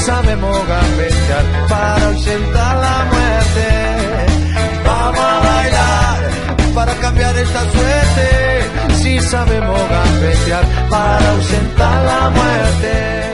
Sabemos gambetear para ausentar la muerte. Vamos a bailar para cambiar esta suerte. Si sabemos gambetear para ausentar la muerte.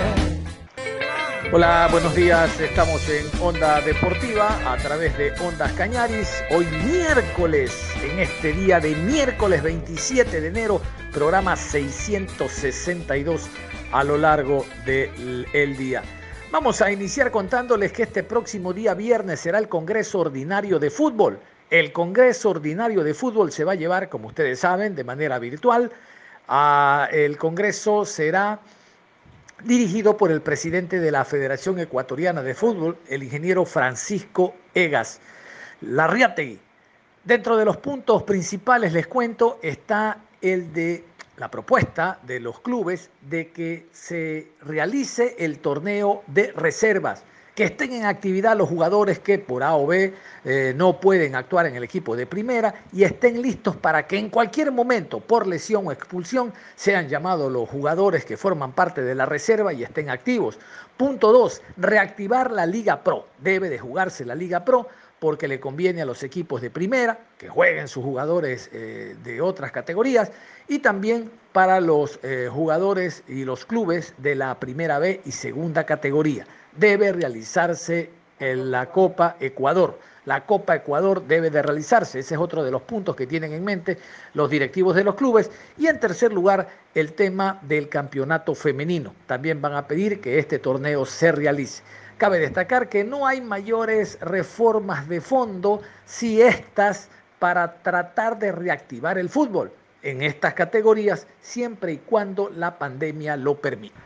Hola, buenos días. Estamos en Onda Deportiva a través de Ondas Cañaris. Hoy miércoles, en este día de miércoles 27 de enero, programa 662 a lo largo del día. Vamos a iniciar contándoles que este próximo día viernes será el Congreso Ordinario de Fútbol. El Congreso Ordinario de Fútbol se va a llevar, como ustedes saben, de manera virtual. El Congreso será dirigido por el presidente de la Federación Ecuatoriana de Fútbol, el ingeniero Francisco Egas Larriategui. Dentro de los puntos principales, les cuento, está el de la propuesta de los clubes de que se realice el torneo de reservas, que estén en actividad los jugadores que por A o B eh, no pueden actuar en el equipo de primera y estén listos para que en cualquier momento, por lesión o expulsión, sean llamados los jugadores que forman parte de la reserva y estén activos. Punto 2, reactivar la Liga Pro. Debe de jugarse la Liga Pro porque le conviene a los equipos de primera que jueguen sus jugadores eh, de otras categorías y también para los eh, jugadores y los clubes de la primera B y segunda categoría. Debe realizarse en la Copa Ecuador. La Copa Ecuador debe de realizarse. Ese es otro de los puntos que tienen en mente los directivos de los clubes. Y en tercer lugar, el tema del campeonato femenino. También van a pedir que este torneo se realice. Cabe destacar que no hay mayores reformas de fondo si estas para tratar de reactivar el fútbol en estas categorías siempre y cuando la pandemia lo permita.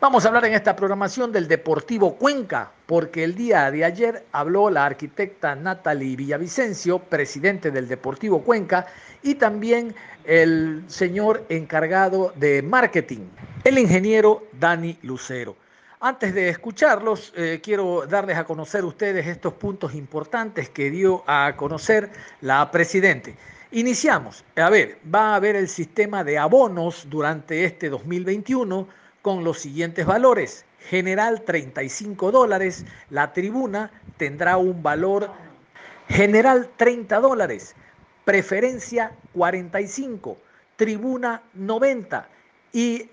Vamos a hablar en esta programación del Deportivo Cuenca, porque el día de ayer habló la arquitecta Natalie Villavicencio, presidente del Deportivo Cuenca, y también el señor encargado de marketing, el ingeniero Dani Lucero. Antes de escucharlos, eh, quiero darles a conocer ustedes estos puntos importantes que dio a conocer la presidente. Iniciamos. A ver, va a haber el sistema de abonos durante este 2021 con los siguientes valores. General 35 dólares, la tribuna tendrá un valor general 30 dólares, preferencia 45, tribuna 90 y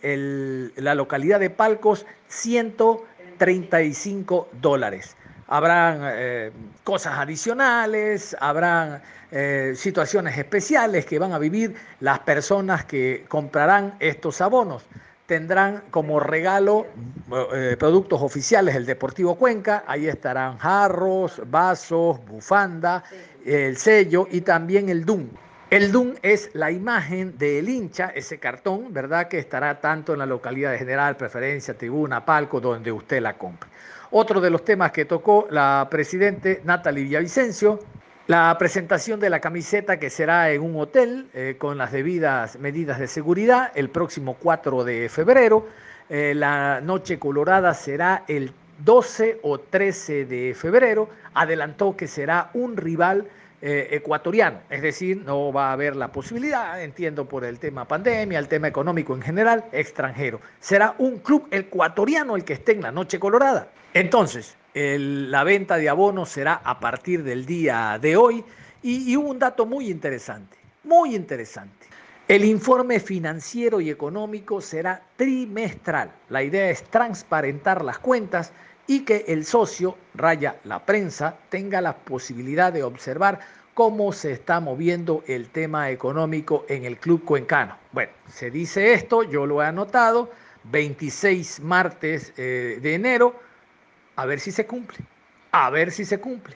la localidad de Palcos 135 dólares. Habrán eh, cosas adicionales, habrán eh, situaciones especiales que van a vivir las personas que comprarán estos abonos. Tendrán como regalo eh, productos oficiales del Deportivo Cuenca, ahí estarán jarros, vasos, bufanda, el sello y también el DUM. El DUN es la imagen del hincha, ese cartón, ¿verdad? Que estará tanto en la localidad de general, preferencia, tribuna, palco, donde usted la compre. Otro de los temas que tocó la presidente Natalie Villavicencio, la presentación de la camiseta que será en un hotel eh, con las debidas medidas de seguridad el próximo 4 de febrero. Eh, la noche colorada será el 12 o 13 de febrero. Adelantó que será un rival eh, ecuatoriano, es decir, no va a haber la posibilidad, entiendo por el tema pandemia, el tema económico en general, extranjero. Será un club ecuatoriano el que esté en la Noche Colorada. Entonces, la venta de abonos será a partir del día de hoy y, y hubo un dato muy interesante, muy interesante. El informe financiero y económico será trimestral. La idea es transparentar las cuentas y que el socio, raya la prensa, tenga la posibilidad de observar cómo se está moviendo el tema económico en el club cuencano. Bueno, se dice esto, yo lo he anotado, 26 martes eh, de enero, a ver si se cumple. A ver si se cumple.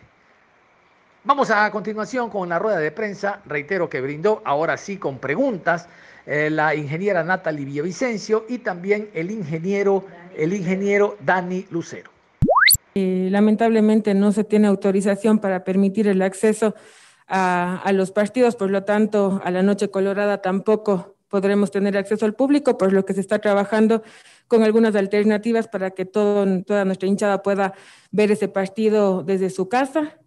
Vamos a continuación con la rueda de prensa. Reitero que brindó ahora sí con preguntas eh, la ingeniera Natalie Villavicencio y también el ingeniero, el ingeniero Dani Lucero. Eh, lamentablemente no se tiene autorización para permitir el acceso a, los partidos, por lo tanto, a la Noche Colorada tampoco podremos tener acceso al público, por lo que se está trabajando con algunas alternativas para que todo, toda nuestra hinchada pueda ver ese partido desde su casa.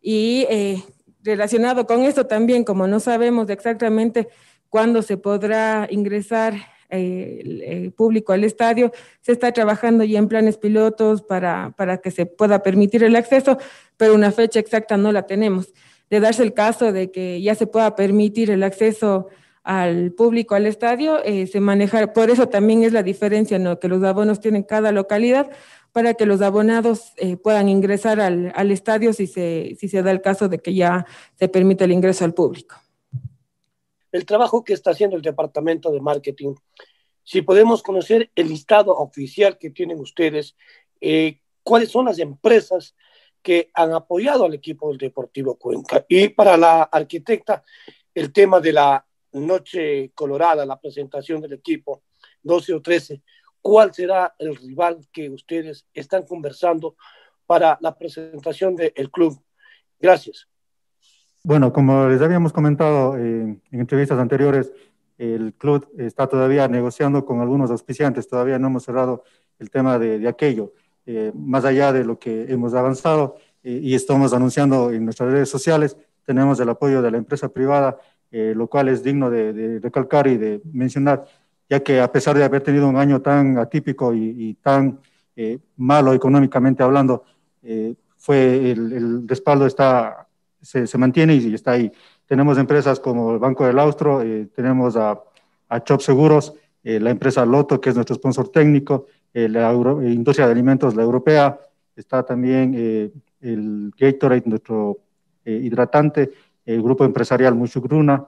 Y eh, relacionado con esto también, como no sabemos exactamente cuándo se podrá ingresar eh, el, el, público al estadio, se está trabajando ya en planes pilotos para, para que se pueda permitir el acceso, pero una fecha exacta no la tenemos. De darse el caso de que ya se pueda permitir el acceso al público al estadio, eh, se maneja, por eso también es la diferencia, ¿no? que los abonos tienen cada localidad para que los abonados eh, puedan ingresar al, al, estadio si se, si se da el caso de que ya se permite el ingreso al público. El trabajo que está haciendo el departamento de marketing, si podemos conocer el listado oficial que tienen ustedes, eh, cuáles son las empresas que han apoyado al equipo del Deportivo Cuenca. Y para la arquitecta, el tema de la Noche Colorada, la presentación del equipo, 12 o 13, ¿cuál será el rival que ustedes están conversando para la presentación del club? Gracias. Bueno, como les habíamos comentado en, en entrevistas anteriores, el club está todavía negociando con algunos auspiciantes, todavía no hemos cerrado el tema de, de aquello. Eh, más allá de lo que hemos avanzado eh, y estamos anunciando en nuestras redes sociales, tenemos el apoyo de la empresa privada eh, lo cual es digno de, de, recalcar y de mencionar, ya que a pesar de haber tenido un año tan atípico y, y tan eh, malo económicamente hablando, eh, fue el, el, respaldo está, se, se, mantiene y está ahí. Tenemos empresas como el Banco del Austro, eh, tenemos a, a Chop Seguros, eh, la empresa Loto, que es nuestro sponsor técnico, la Euro, industria de alimentos, la europea, está también el Gatorade, nuestro hidratante, el grupo empresarial Muchugruna,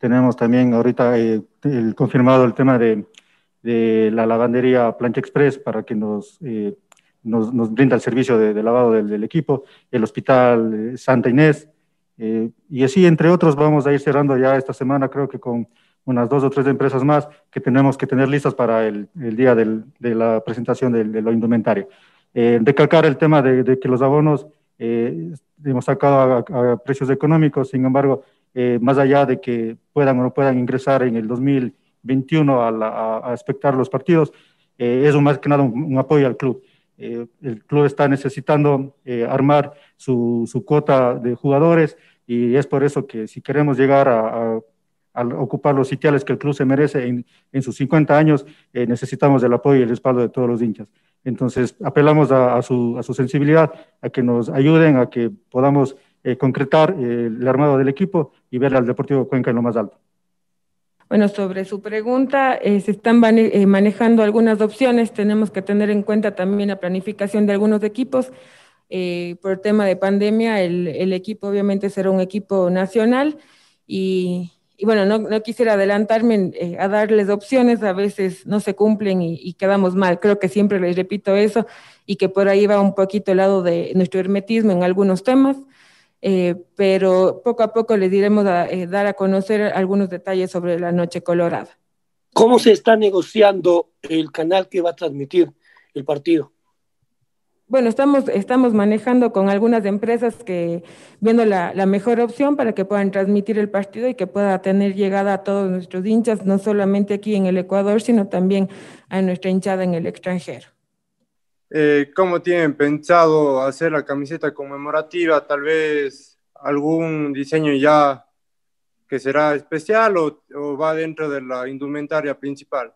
tenemos también ahorita eh, el, confirmado el tema de, de, la lavandería Plancha Express para que nos, eh, nos, nos, brinda el servicio de, de lavado del, del, equipo, el Hospital eh, Santa Inés, eh, y así entre otros vamos a ir cerrando ya esta semana, creo que con unas dos o tres empresas más que tenemos que tener listas para el, el día del, de la presentación de, de lo indumentario. Eh, recalcar el tema de, de que los abonos eh, hemos sacado a, a, precios económicos, sin embargo, eh, más allá de que puedan o no puedan ingresar en el 2021 a, la, a espectar los partidos, eh, es más que nada un, un apoyo al club. Eh, el club está necesitando eh, armar su, su, cuota de jugadores y es por eso que si queremos llegar a, a al ocupar los sitiales que el club se merece en, en sus 50 años, eh, necesitamos el apoyo y el respaldo de todos los hinchas. Entonces, apelamos a, a, su, a su, sensibilidad, a que nos ayuden, a que podamos concretar el armado del equipo y ver al Deportivo Cuenca en lo más alto. Bueno, sobre su pregunta, eh, se están eh, manejando algunas opciones. Tenemos que tener en cuenta también la planificación de algunos equipos. Eh, por tema de pandemia, el, equipo obviamente será un equipo nacional y, bueno, no, no, quisiera adelantarme eh, a darles opciones, a veces no se cumplen y, y, quedamos mal. Creo que siempre les repito eso y que por ahí va un poquito el lado de nuestro hermetismo en algunos temas, eh, pero poco a poco les diremos a eh, dar a conocer algunos detalles sobre la Noche Colorada. ¿Cómo se está negociando el canal que va a transmitir el partido? bueno, estamos, estamos manejando con algunas empresas que viendo la, la, mejor opción para que puedan transmitir el partido y que pueda tener llegada a todos nuestros hinchas, no solamente aquí en el Ecuador, sino también a nuestra hinchada en el extranjero. Eh, ¿Cómo tienen pensado hacer la camiseta conmemorativa? Tal vez algún diseño ya que será especial o, o va dentro de la indumentaria principal?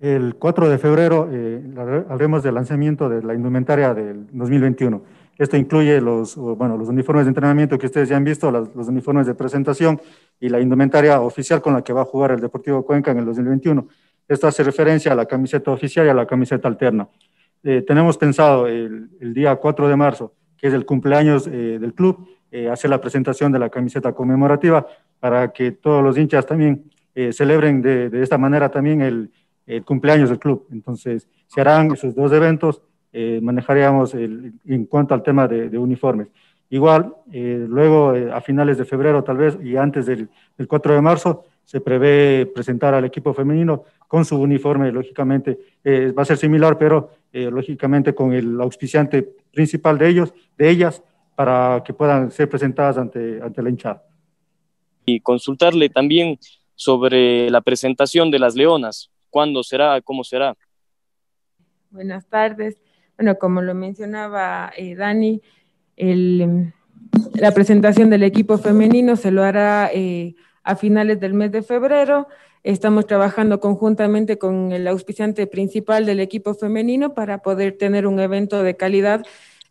El 4 de febrero eh, hablaremos del lanzamiento de la indumentaria del 2021. Esto incluye los, bueno, los uniformes de entrenamiento que ustedes ya han visto, las, los uniformes de presentación y la indumentaria oficial con la que va a jugar el Deportivo Cuenca en el 2021. Esto hace referencia a la camiseta oficial y a la camiseta alterna. Eh, tenemos pensado el, el, día 4 de marzo, que es el cumpleaños eh, del club, eh, hacer la presentación de la camiseta conmemorativa para que todos los hinchas también eh, celebren de, de esta manera también el, el cumpleaños del club. Entonces, se harán esos dos eventos manejaríamos en cuanto al tema de, uniformes. Igual, luego a finales de febrero tal vez y antes del, del 4 de marzo, se prevé presentar al equipo femenino con su uniforme, lógicamente, eh, va a ser similar, pero eh, lógicamente con el auspiciante principal de ellos, de ellas, para que puedan ser presentadas ante, ante la hinchada. Y consultarle también sobre la presentación de las leonas, ¿cuándo será? ¿Cómo será? Buenas tardes. Bueno, como lo mencionaba eh, Dani, el, la presentación del equipo femenino se lo hará a finales del mes de febrero. Estamos trabajando conjuntamente con el auspiciante principal del equipo femenino para poder tener un evento de calidad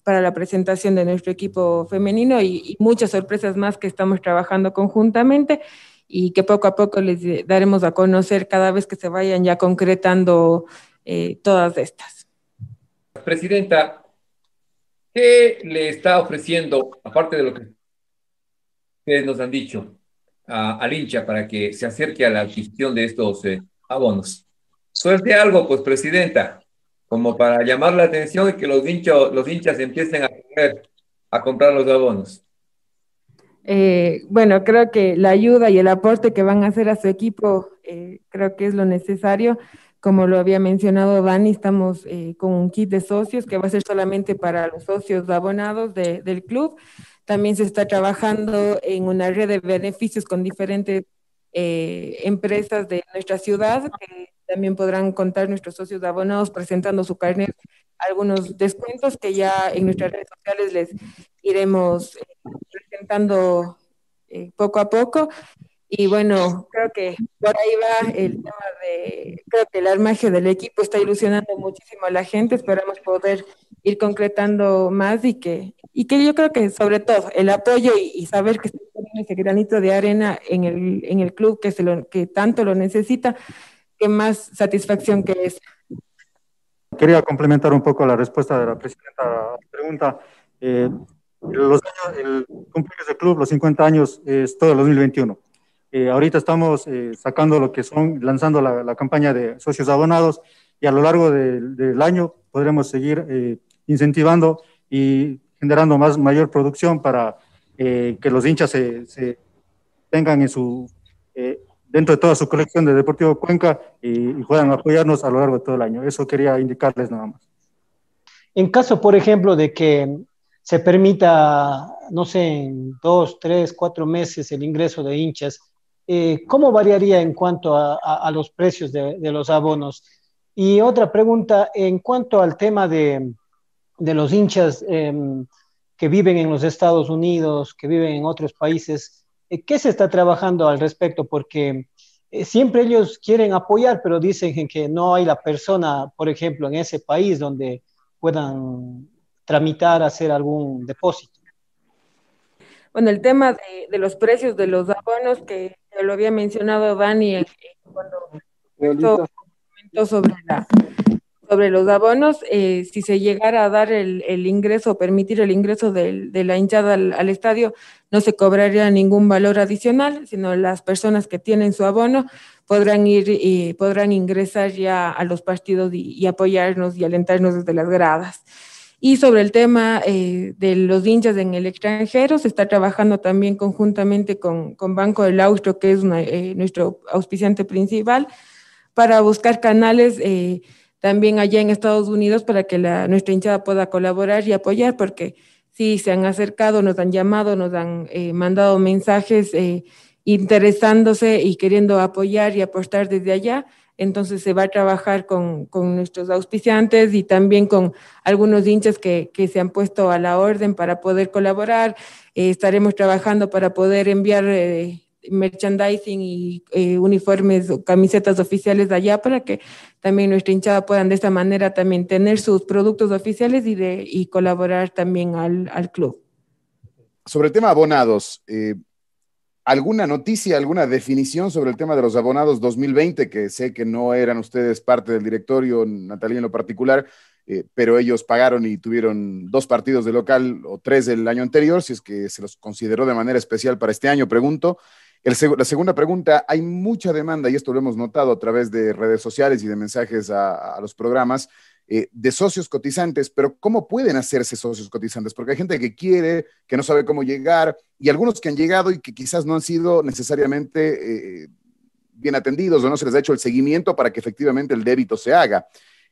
para la presentación de nuestro equipo femenino y, muchas sorpresas más que estamos trabajando conjuntamente y que poco a poco les daremos a conocer cada vez que se vayan ya concretando eh, todas estas. Presidenta, ¿qué le está ofreciendo, aparte de lo que ustedes nos han dicho, al hincha para que se acerque a la adquisición de estos eh, abonos. Suelte algo, pues, Presidenta, como para llamar la atención y que los, hinchos, los hinchas empiecen a, a comprar los abonos. Eh, bueno, creo que la ayuda y el aporte que van a hacer a su equipo, eh, creo que es lo necesario. Como lo había mencionado Dani, estamos con un kit de socios que va a ser solamente para los socios abonados del club. También se está trabajando en una red de beneficios con diferentes eh, empresas de nuestra ciudad que también podrán contar nuestros socios abonados presentando su carnet algunos descuentos que ya en nuestras redes sociales les iremos eh, presentando eh, poco a poco. Y bueno, creo que por ahí va el tema de, creo que el armaje del equipo está ilusionando muchísimo a la gente, esperamos poder ir concretando más y que, y que yo creo que sobre todo el apoyo y, saber que se pone ese granito de arena en el, en el club que, se lo, que tanto lo necesita, que más satisfacción que es. Quería complementar un poco la respuesta de la presidenta a la pregunta. Eh, los años, el cumpleaños del club, los 50 años, es todo el 2021. Eh, ahorita estamos eh, sacando lo que son, lanzando la, campaña de socios abonados y a lo largo del año podremos seguir eh, incentivando y generando más, mayor producción para que los hinchas se, tengan en su, dentro de toda su colección de Deportivo Cuenca y, y puedan apoyarnos a lo largo de todo el año. Eso quería indicarles nada más. En caso, por ejemplo, de que se permita, no sé, dos, tres, cuatro meses el ingreso de hinchas, eh, ¿cómo variaría en cuanto a, los precios de, los abonos? Y otra pregunta, en cuanto al tema de, los hinchas em, que viven en los Estados Unidos, que viven en otros países, eh, ¿qué se está trabajando al respecto? Porque eh, siempre ellos quieren apoyar, pero dicen que no hay la persona, por ejemplo, en ese país donde puedan tramitar, hacer algún depósito. Bueno, el tema de, los precios de los abonos que lo había mencionado Dani eh, cuando comentó sobre, sobre los abonos, eh, si se llegara a dar el, ingreso, permitir el ingreso de, la hinchada al, estadio, no se cobraría ningún valor adicional, sino las personas que tienen su abono podrán ir y podrán ingresar ya a los partidos y apoyarnos y alentarnos desde las gradas. Y sobre el tema eh, de los hinchas en el extranjero, se está trabajando también conjuntamente con, con Banco del Austro, que es eh, nuestro auspiciante principal, para buscar canales eh, también allá en Estados Unidos para que la, nuestra hinchada pueda colaborar y apoyar, porque sí, se han acercado, nos han llamado, nos han mandado mensajes interesándose y queriendo apoyar y apostar desde allá entonces se va a trabajar con, nuestros auspiciantes y también con algunos hinchas que, se han puesto a la orden para poder colaborar. Eh, estaremos trabajando para poder enviar eh, merchandising y eh, uniformes o camisetas oficiales de allá para que también nuestra hinchada puedan de esta manera también tener sus productos oficiales y, de, y colaborar también al, al club. Sobre el tema abonados, ¿Alguna noticia, alguna definición sobre el tema de los abonados 2020? Que sé que no eran ustedes parte del directorio, Natalia en lo particular, eh, pero ellos pagaron y tuvieron dos partidos de local o tres del año anterior, si es que se los consideró de manera especial para este año, pregunto. La segunda pregunta, hay mucha demanda, y esto lo hemos notado a través de redes sociales y de mensajes a, los programas, eh, de socios cotizantes, pero ¿cómo pueden hacerse socios cotizantes? Porque hay gente que quiere, que no sabe cómo llegar, y algunos que han llegado y que quizás no han sido necesariamente eh, bien atendidos o no se les ha hecho el seguimiento para que efectivamente el débito se haga.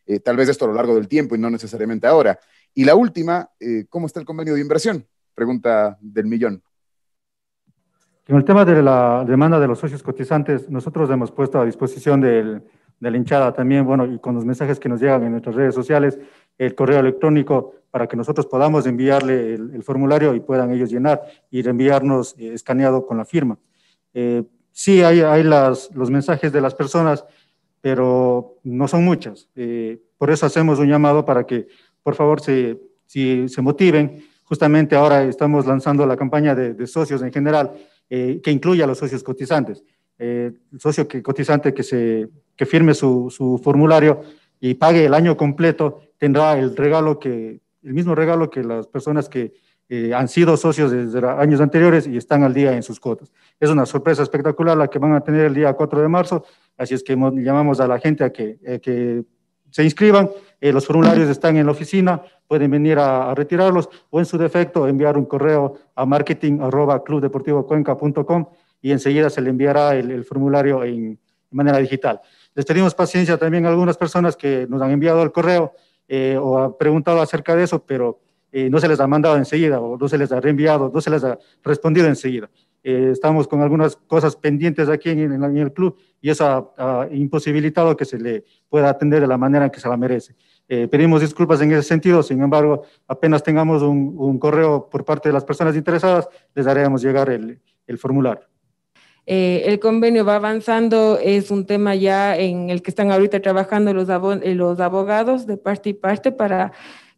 Eh, tal vez esto a lo largo del tiempo y no necesariamente ahora. Y la última, ¿cómo está el convenio de inversión? Pregunta del millón. En el tema de la demanda de los socios cotizantes, nosotros hemos puesto a disposición del, de la hinchada también, bueno, y con los mensajes que nos llegan en nuestras redes sociales, el correo electrónico para que nosotros podamos enviarle el, formulario y puedan ellos llenar y reenviarnos eh, escaneado con la firma. Eh, sí, hay, hay las, los mensajes de las personas, pero no son muchas. Eh, por eso hacemos un llamado para que, por favor, se, si se motiven. Justamente ahora estamos lanzando la campaña de, de socios en general, que incluye a los socios cotizantes. el socio que, cotizante que se que firme su, su, formulario y pague el año completo, tendrá el regalo que, el mismo regalo que las personas que eh, han sido socios desde años anteriores y están al día en sus cuotas. Es una sorpresa espectacular la que van a tener el día 4 de marzo, así es que llamamos a la gente a que, eh, que se inscriban. Eh, los formularios están en la oficina, pueden venir a, retirarlos o en su defecto enviar un correo a marketing y enseguida se le enviará el, formulario en, manera digital. Les pedimos paciencia también a algunas personas que nos han enviado el correo eh, o han preguntado acerca de eso, pero eh, no se les ha mandado enseguida o no se les ha reenviado, no se les ha respondido enseguida. Eh, estamos con algunas cosas pendientes aquí en, el club y eso ha, imposibilitado que se le pueda atender de la manera en que se la merece. pedimos disculpas en ese sentido, sin embargo, apenas tengamos un, correo por parte de las personas interesadas, les haremos llegar el formulario. Eh, el convenio va avanzando, es un tema ya en el que están ahorita trabajando los, eh, los abogados de parte y parte para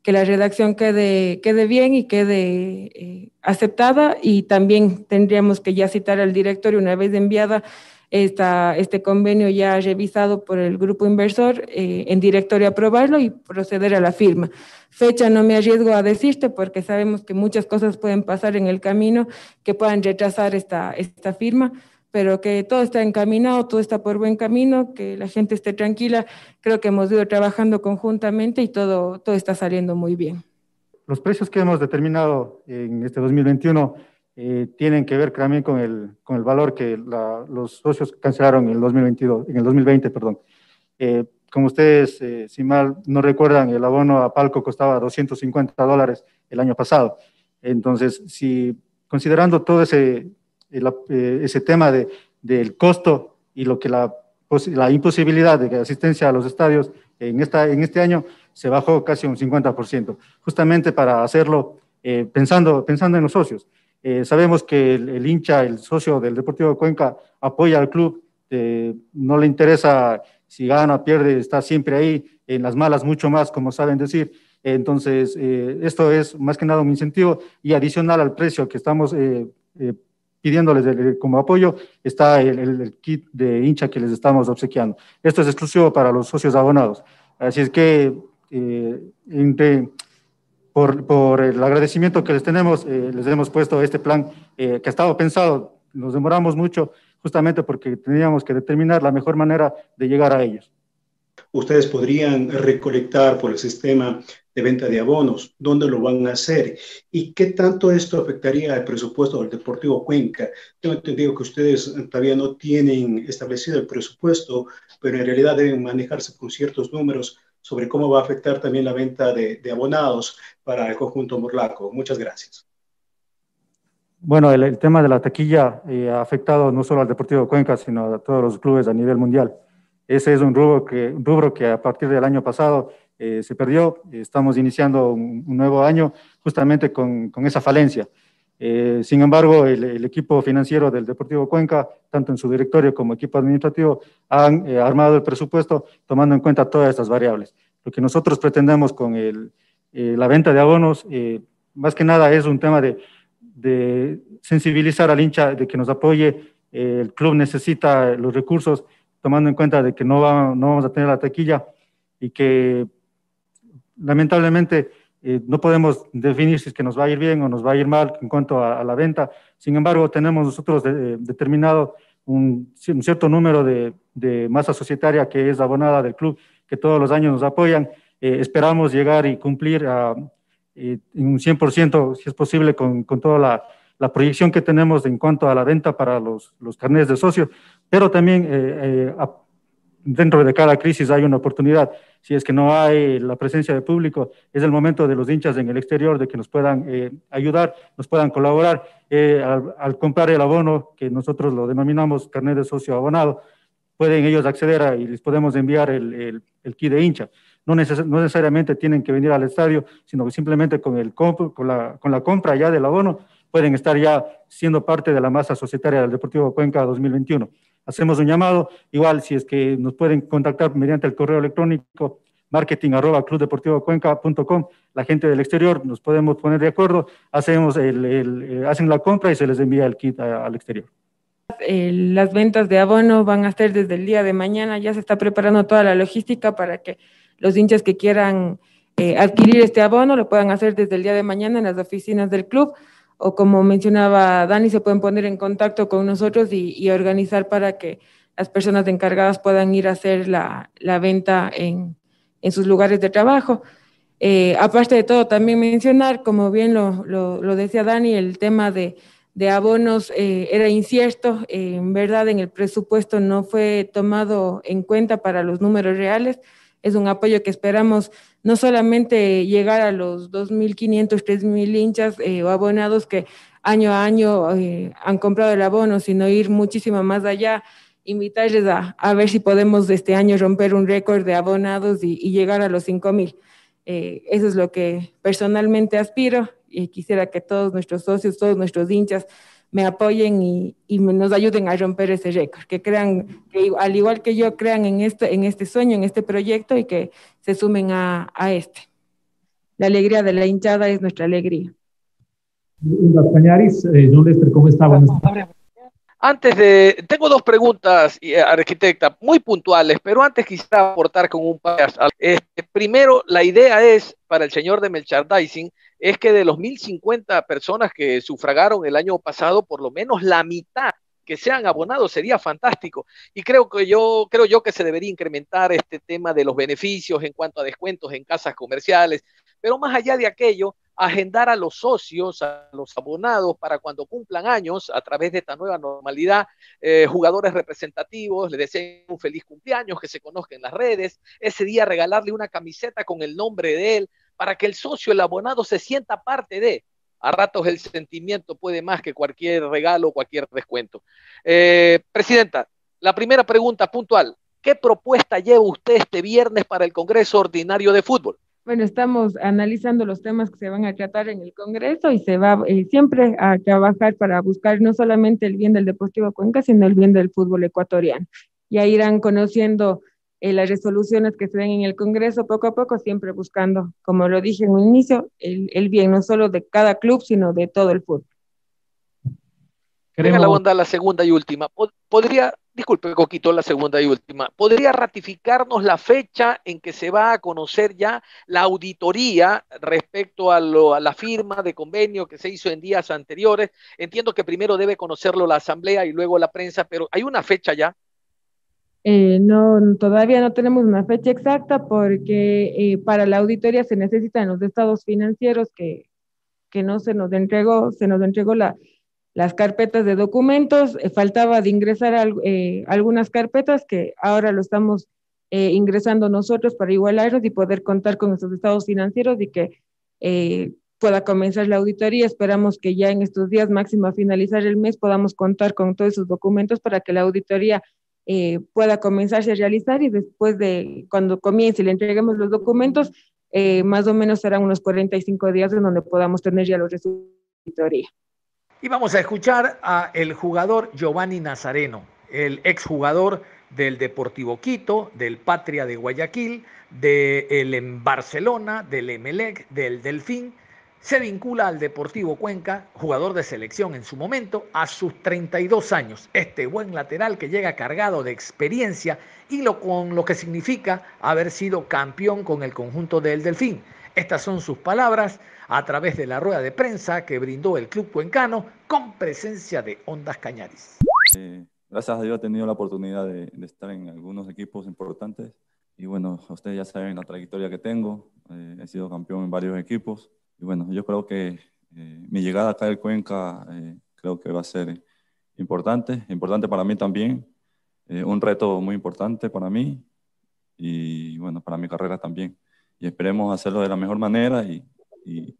que la redacción quede, quede bien y quede eh, aceptada y también tendríamos que ya citar al directorio una vez enviada esta, este convenio ya revisado por el grupo inversor, en directorio aprobarlo y proceder a la firma. Fecha no me arriesgo a decirte porque sabemos que muchas cosas pueden pasar en el camino que puedan retrasar esta, esta firma, pero que todo está encaminado, todo está por buen camino, que la gente esté tranquila. Creo que hemos ido trabajando conjuntamente y todo, todo está saliendo muy bien. Los precios que hemos determinado en este 2021 eh, tienen que ver también con el, con el valor que los socios cancelaron en el 2022, en el 2020, perdón. Eh, como ustedes, eh, si mal no recuerdan, el abono a Palco costaba 250 dólares el año pasado. Entonces, si considerando todo ese, eh, ese tema de, del costo y lo que la, la imposibilidad de asistencia a los estadios en, esta, en este año se bajó casi un 50%, justamente para hacerlo eh, pensando, pensando en los socios. Eh, sabemos que el, hincha, el socio del Deportivo Cuenca, apoya al club, no le interesa si gana pierde, está siempre ahí, en las malas mucho más, como saben decir. Entonces, esto es más que nada un incentivo y adicional al precio que estamos pidiéndoles como apoyo, está el, kit de hincha que les estamos obsequiando. Esto es exclusivo para los socios abonados. Así es que, eh, por, por, el agradecimiento que les tenemos, eh, les hemos puesto este plan eh, que ha estado pensado. Nos demoramos mucho justamente porque teníamos que determinar la mejor manera de llegar a ellos. Ustedes podrían recolectar por el sistema de venta de abonos, dónde lo van a hacer y qué tanto esto afectaría al presupuesto del Deportivo Cuenca. Tengo entendido que ustedes todavía no tienen establecido el presupuesto, pero en realidad deben manejarse con ciertos números sobre cómo va a afectar también la venta de, abonados para el conjunto Morlaco. Muchas gracias. Bueno, el, tema de la taquilla eh, ha afectado no solo al Deportivo Cuenca, sino a todos los clubes a nivel mundial. Ese es un rubro que, un rubro que a partir del año pasado eh, se perdió. Estamos iniciando un, nuevo año justamente con, con esa falencia. Eh, sin embargo, el, equipo financiero del Deportivo Cuenca, tanto en su directorio como equipo administrativo, han eh, armado el presupuesto tomando en cuenta todas estas variables. Lo que nosotros pretendemos con el, la venta de abonos, más que nada es un tema de, de, sensibilizar al hincha, de que nos apoye. el club necesita los recursos, tomando en cuenta de que no, va, no vamos a tener la taquilla y que lamentablemente eh, no podemos definir si es que nos va a ir bien o nos va a ir mal en cuanto a, la venta. Sin embargo, tenemos nosotros determinado un, cierto número de, masa societaria que es abonada del club, que todos los años nos apoyan. esperamos llegar y cumplir a, en un 100%, si es posible, con, toda la, proyección que tenemos en cuanto a la venta para los, los de socios, pero también dentro de cada crisis hay una oportunidad. Si es que no hay la presencia de público, es el momento de los hinchas en el exterior de que nos puedan eh, ayudar, nos puedan colaborar eh, al, comprar el abono, que nosotros lo denominamos carnet de socio abonado, pueden ellos acceder a, y les podemos enviar el, el, kit de hincha. No, no, necesariamente tienen que venir al estadio, sino que simplemente con, el con, la, con la compra ya del abono pueden estar ya siendo parte de la masa societaria del Deportivo Cuenca 2021 hacemos un llamado. Igual, si es que nos pueden contactar mediante el correo electrónico marketing arroba la gente del exterior nos podemos poner de acuerdo, hacemos el, eh, hacen la compra y se les envía el kit al exterior. Eh, las ventas de abono van a ser desde el día de mañana, ya se está preparando toda la logística para que los hinchas que quieran eh, adquirir este abono lo puedan hacer desde el día de mañana en las oficinas del club o como mencionaba Dani, se pueden poner en contacto con nosotros y, organizar para que las personas encargadas puedan ir a hacer la, venta en, sus lugares de trabajo. Eh, aparte de todo, también mencionar, como bien lo, decía Dani, el tema de, abonos eh, era incierto, en verdad en el presupuesto no fue tomado en cuenta para los números reales, es un apoyo que esperamos no solamente llegar a los 2.500, 3.000 hinchas eh, o abonados que año a año eh, han comprado el abono, sino ir muchísimo más allá, invitarles a, ver si podemos este año romper un récord de abonados y, llegar a los 5.000. Eh, eso es lo que personalmente aspiro y quisiera que todos nuestros socios, todos nuestros hinchas me apoyen y, nos ayuden a romper ese récord, que crean, que al igual que yo, crean en este, en este sueño, en este proyecto y que se sumen a, este. La alegría de la hinchada es nuestra alegría. Eh, ¿cómo está? Antes de, tengo dos preguntas, eh, arquitecta, muy puntuales, pero antes quisiera aportar con un par. Este, primero, la idea es para el señor de Melchardising es que de los 1.050 personas que sufragaron el año pasado, por lo menos la mitad que sean abonados sería fantástico. Y creo que yo, creo yo que se debería incrementar este tema de los beneficios en cuanto a descuentos en casas comerciales, pero más allá de aquello, agendar a los socios, a los abonados para cuando cumplan años a través de esta nueva normalidad, eh, jugadores representativos, les deseen un feliz cumpleaños, que se conozcan en las redes, ese día regalarle una camiseta con el nombre de él, para que el socio, el abonado, se sienta parte de. A ratos el sentimiento puede más que cualquier regalo o cualquier descuento. Eh, presidenta, la primera pregunta puntual. ¿Qué propuesta lleva usted este viernes para el Congreso Ordinario de Fútbol? Bueno, estamos analizando los temas que se van a tratar en el Congreso y se va eh, siempre a trabajar para buscar no solamente el bien del Deportivo Cuenca, sino el bien del fútbol ecuatoriano. Ya irán conociendo eh, las resoluciones que se den en el Congreso poco a poco, siempre buscando, como lo dije en un inicio, el, bien no solo de cada club, sino de todo el fútbol. Queremos... la bondad la segunda y última. ¿Podría, disculpe Coquito, la segunda y última, ¿podría ratificarnos la fecha en que se va a conocer ya la auditoría respecto a, a la firma de convenio que se hizo en días anteriores? Entiendo que primero debe conocerlo la Asamblea y luego la prensa, pero ¿hay una fecha ya? Eh, no, todavía no tenemos una fecha exacta porque eh, para la auditoría se necesitan los estados financieros que, que no se nos entregó, se nos entregó la, las carpetas de documentos, eh, faltaba de ingresar algunas carpetas que ahora lo estamos ingresando nosotros para igualarlos y poder contar con esos estados financieros y que pueda comenzar la auditoría. Esperamos que ya en estos días, máximo a finalizar el mes, podamos contar con todos esos documentos para que la auditoría eh, pueda comenzarse a realizar y después de cuando comience y le entreguemos los documentos, eh, más o menos serán unos 45 días en donde podamos tener ya los resultados de Y vamos a escuchar a el jugador Giovanni Nazareno, el exjugador del Deportivo Quito, del Patria de Guayaquil, del en Barcelona, del Emelec, del Delfín se vincula al Deportivo Cuenca, jugador de selección en su momento, a sus 32 años. Este buen lateral que llega cargado de experiencia y lo, con lo que significa haber sido campeón con el conjunto del Delfín. Estas son sus palabras a través de la rueda de prensa que brindó el club cuencano con presencia de Ondas Cañaris. Eh, gracias a Dios he tenido la oportunidad de, estar en algunos equipos importantes y bueno, ustedes ya saben la trayectoria que tengo, eh, he sido campeón en varios equipos y bueno, yo creo que eh, mi llegada acá del Cuenca eh, creo que va a ser importante, importante para mí también, un reto muy importante para mí y bueno, para mi carrera también. Y esperemos hacerlo de la mejor manera y, y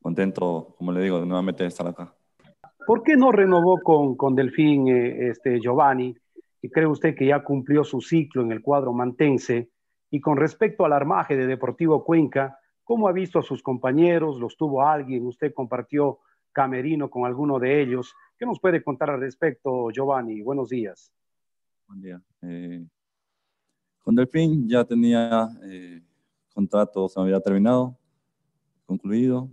contento, como le digo, de nuevamente estar acá. ¿Por qué no renovó con, con Delfín este, Giovanni? ¿Y cree usted que ya cumplió su ciclo en el cuadro mantense? Y con respecto al armaje de Deportivo Cuenca, ¿cómo ha visto a sus compañeros? ¿Los tuvo alguien? ¿Usted compartió camerino con alguno de ellos? ¿Qué nos puede contar al respecto, Giovanni? Buenos días. Buen día. Eh, con Delfín ya tenía eh, contrato, se había terminado, concluido,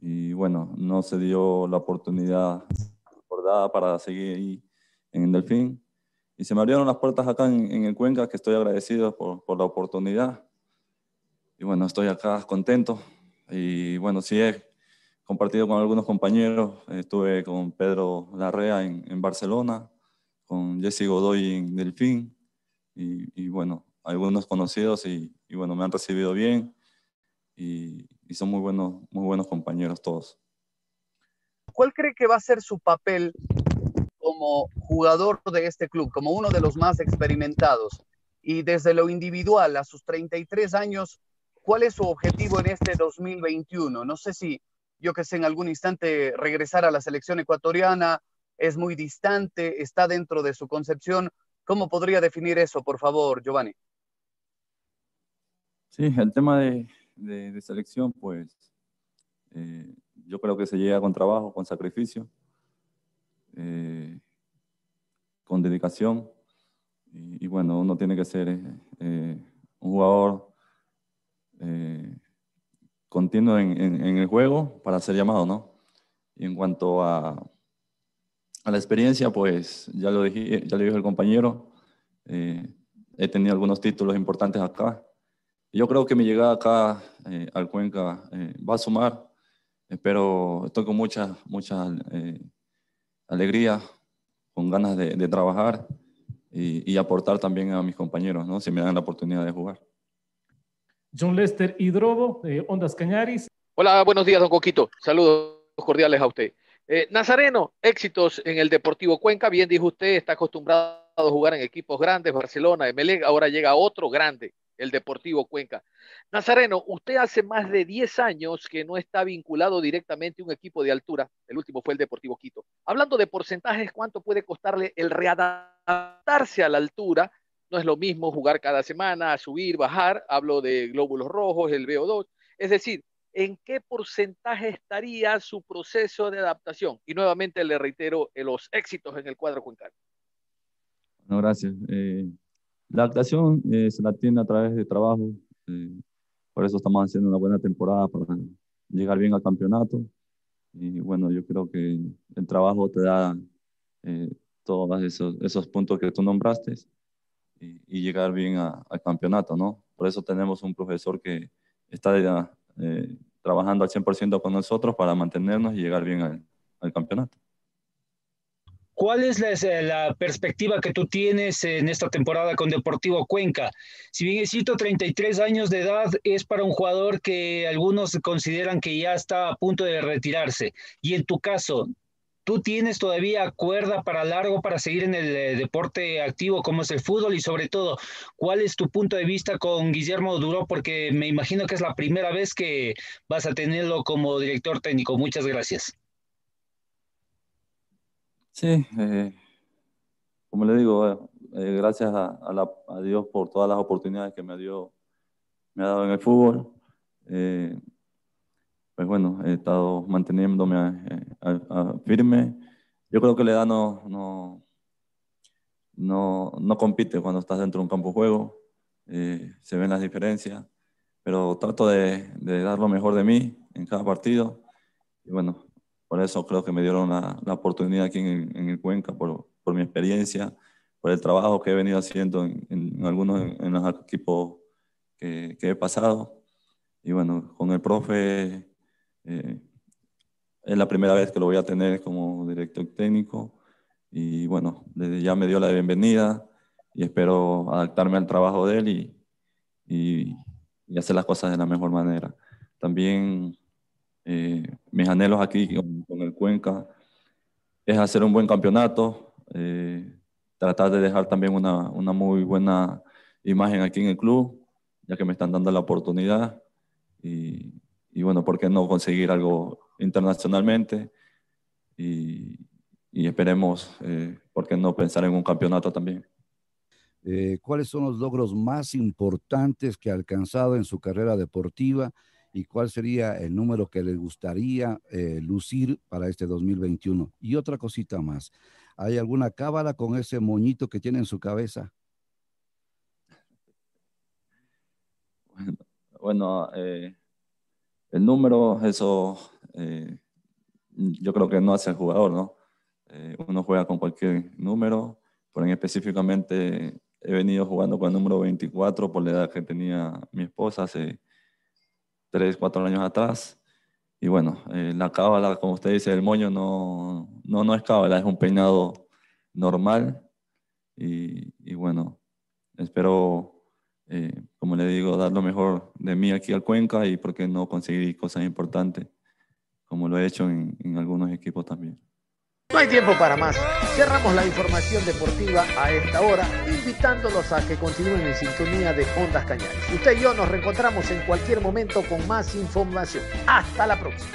y bueno, no se dio la oportunidad acordada para seguir ahí en Delfín. Y se me abrieron las puertas acá en, el Cuenca, que estoy agradecido por, por, la oportunidad. Y bueno, estoy acá contento. Y bueno, sí he compartido con algunos compañeros. Estuve con Pedro Larrea en, en Barcelona, con Jesse Godoy en Delfín. Y, y bueno, algunos conocidos y, y, bueno, me han recibido bien. Y, y son muy buenos, muy buenos compañeros todos. ¿Cuál cree que va a ser su papel como jugador de este club, como uno de los más experimentados. Y desde lo individual, a sus 33 años, ¿cuál es su objetivo en este 2021? No sé si, yo que sé, en algún instante regresar a la selección ecuatoriana es muy distante, está dentro de su concepción. ¿Cómo podría definir eso, por favor, Giovanni? Sí, el tema de, selección, pues eh, yo creo que se llega con trabajo, con sacrificio. Eh, con dedicación. Y, bueno, uno tiene que ser eh, un jugador eh, continuo en, el juego para ser llamado, ¿no? Y en cuanto a, la experiencia, pues ya lo, dije, ya le dijo el compañero, he tenido algunos títulos importantes acá. yo creo que mi llegada acá al Cuenca va a sumar, pero estoy con mucha, mucha alegría, con ganas de, trabajar y, aportar también a mis compañeros, ¿no? Si me dan la oportunidad de jugar. John Lester Hidrobo, Ondas Cañaris. Hola, buenos días, don Coquito. Saludos cordiales a usted. Eh, Nazareno, éxitos en el Deportivo Cuenca. Bien dijo usted, está acostumbrado a jugar en equipos grandes, Barcelona, Emelec, ahora llega otro grande, el Deportivo Cuenca. Nazareno, usted hace más de 10 años que no está vinculado directamente a un equipo de altura. El último fue el Deportivo Quito. Hablando de porcentajes, ¿cuánto puede costarle el readaptarse a la altura? No es lo mismo jugar cada semana, subir, bajar. Hablo de glóbulos rojos, el VO2. Es decir, ¿en qué porcentaje estaría su proceso de adaptación? Y nuevamente le reitero los éxitos en el cuadro cuencano. No, gracias. Eh, la adaptación eh, se la tiene a través de trabajo. Eh, por eso estamos haciendo una buena temporada para llegar bien al campeonato. Y bueno, yo creo que el trabajo te da eh, todos esos, esos puntos que tú nombraste y, y llegar bien al campeonato, ¿no? Por eso tenemos un profesor que está eh, trabajando al 100% con nosotros para mantenernos y llegar bien al, al campeonato. ¿Cuál es la, perspectiva que tú tienes en esta temporada con Deportivo Cuenca? Si bien es cierto, 33 años de edad es para un jugador que algunos consideran que ya está a punto de retirarse. Y en tu caso, ¿tú tienes todavía cuerda para largo para seguir en el eh, deporte activo como es el fútbol? Y sobre todo, ¿cuál es tu punto de vista con Guillermo Duró? Porque me imagino que es la primera vez que vas a tenerlo como director técnico. Muchas gracias. Sí, eh, como le digo, eh, gracias a, Dios por todas las oportunidades que me, me ha dado en el fútbol. Pues bueno, he estado manteniéndome firme. Yo creo que la edad no, no, no, no, compite cuando estás dentro de un campo de juego. se ven las diferencias, pero trato de, de dar lo mejor de mí en cada partido. Y bueno, por eso creo que me dieron la, la oportunidad aquí en, en el Cuenca, por, por, mi experiencia, por el trabajo que he venido haciendo en, en algunos en los equipos que, que, he pasado. Y bueno, con el profe eh, es la primera vez que lo voy a tener como director técnico. Y bueno, desde ya me dio la bienvenida y espero adaptarme al trabajo de él y, y, hacer las cosas de la mejor manera. También eh, mis anhelos aquí con, el Cuenca es hacer un buen campeonato, eh, tratar de dejar también una, una, muy buena imagen aquí en el club, ya que me están dando la oportunidad. Y, y bueno, ¿por qué no conseguir algo internacionalmente? Y, y esperemos, eh, ¿por qué no pensar en un campeonato también? Eh, ¿Cuáles son los logros más importantes que ha alcanzado en su carrera deportiva y cuál sería el número que le gustaría eh, lucir para este 2021? Y otra cosita más, ¿hay alguna cábala con ese moñito que tiene en su cabeza? Bueno, eh, el número, eso yo creo que no hace el jugador, ¿no? uno juega con cualquier número, pero en específicamente he venido jugando con el número 24 por la edad que tenía mi esposa hace 3, 4 años atrás. Y bueno, eh, la cábala, como usted dice, el moño no, no, no es cábala, es un peinado normal. Y, y bueno, espero, eh, como le digo, dar lo mejor de mí aquí al Cuenca y por qué no conseguir cosas importantes, como lo he hecho en, en algunos equipos también. No hay tiempo para más. Cerramos la información deportiva a esta hora, invitándolos a que continúen en sintonía de Ondas Cañares. Usted y yo nos reencontramos en cualquier momento con más información. Hasta la próxima.